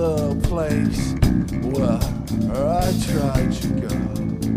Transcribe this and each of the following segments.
the place where I tried to go.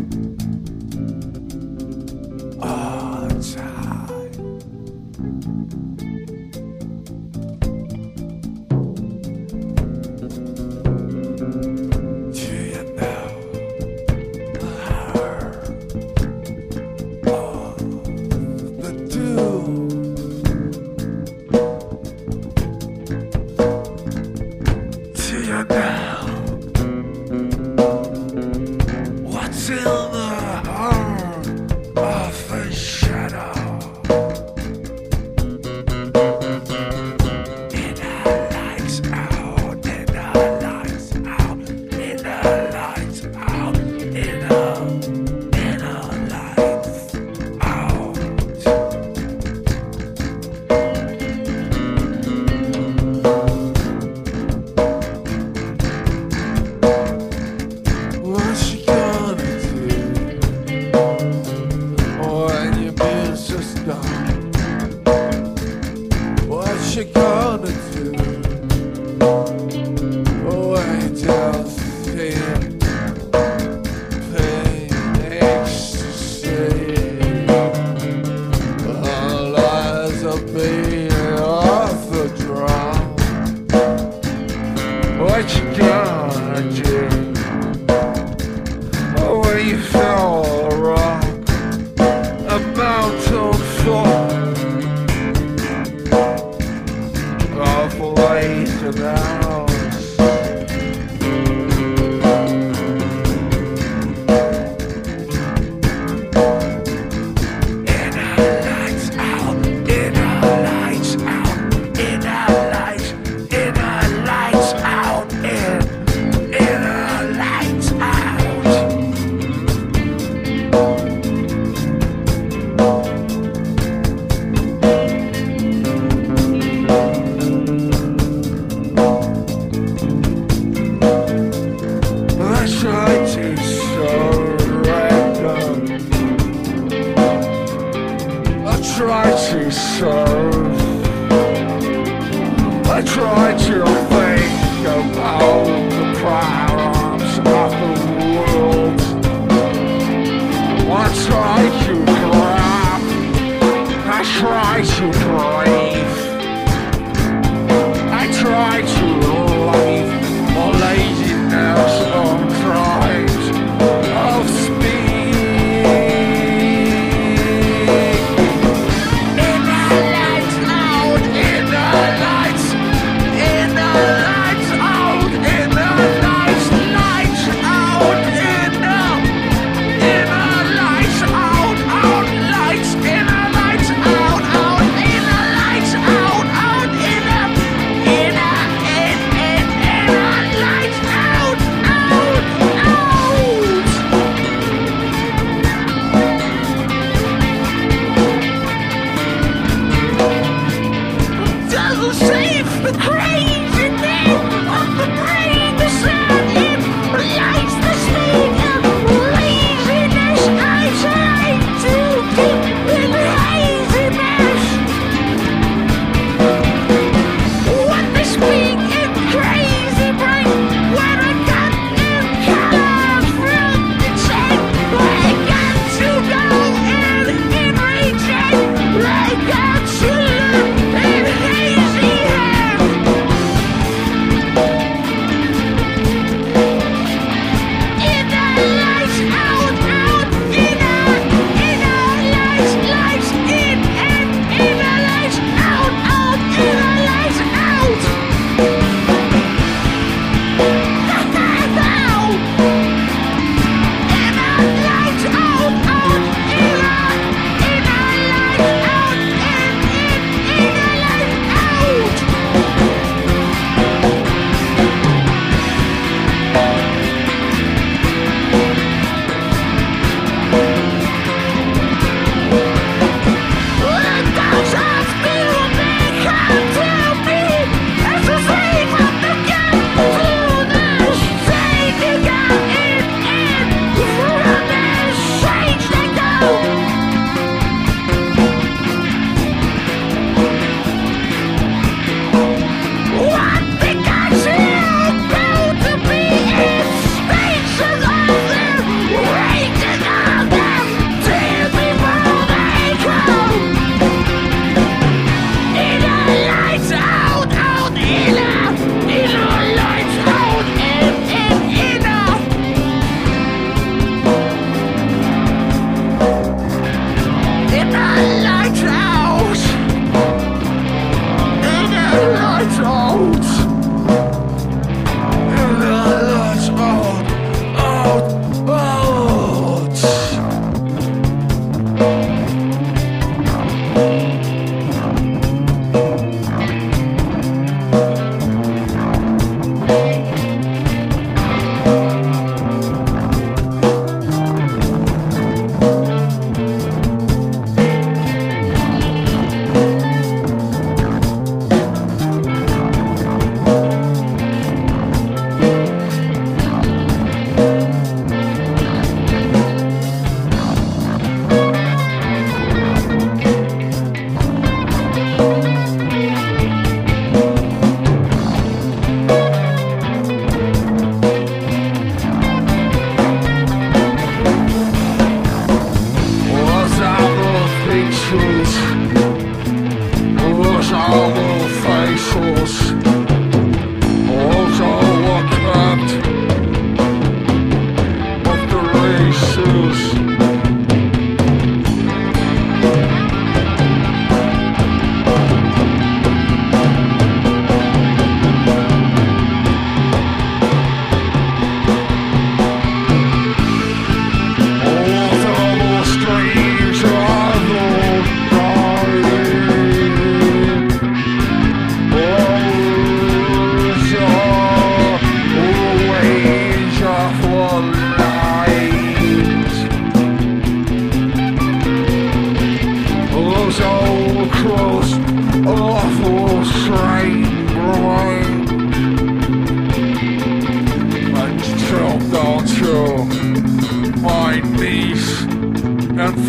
To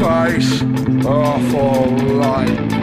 face awful light.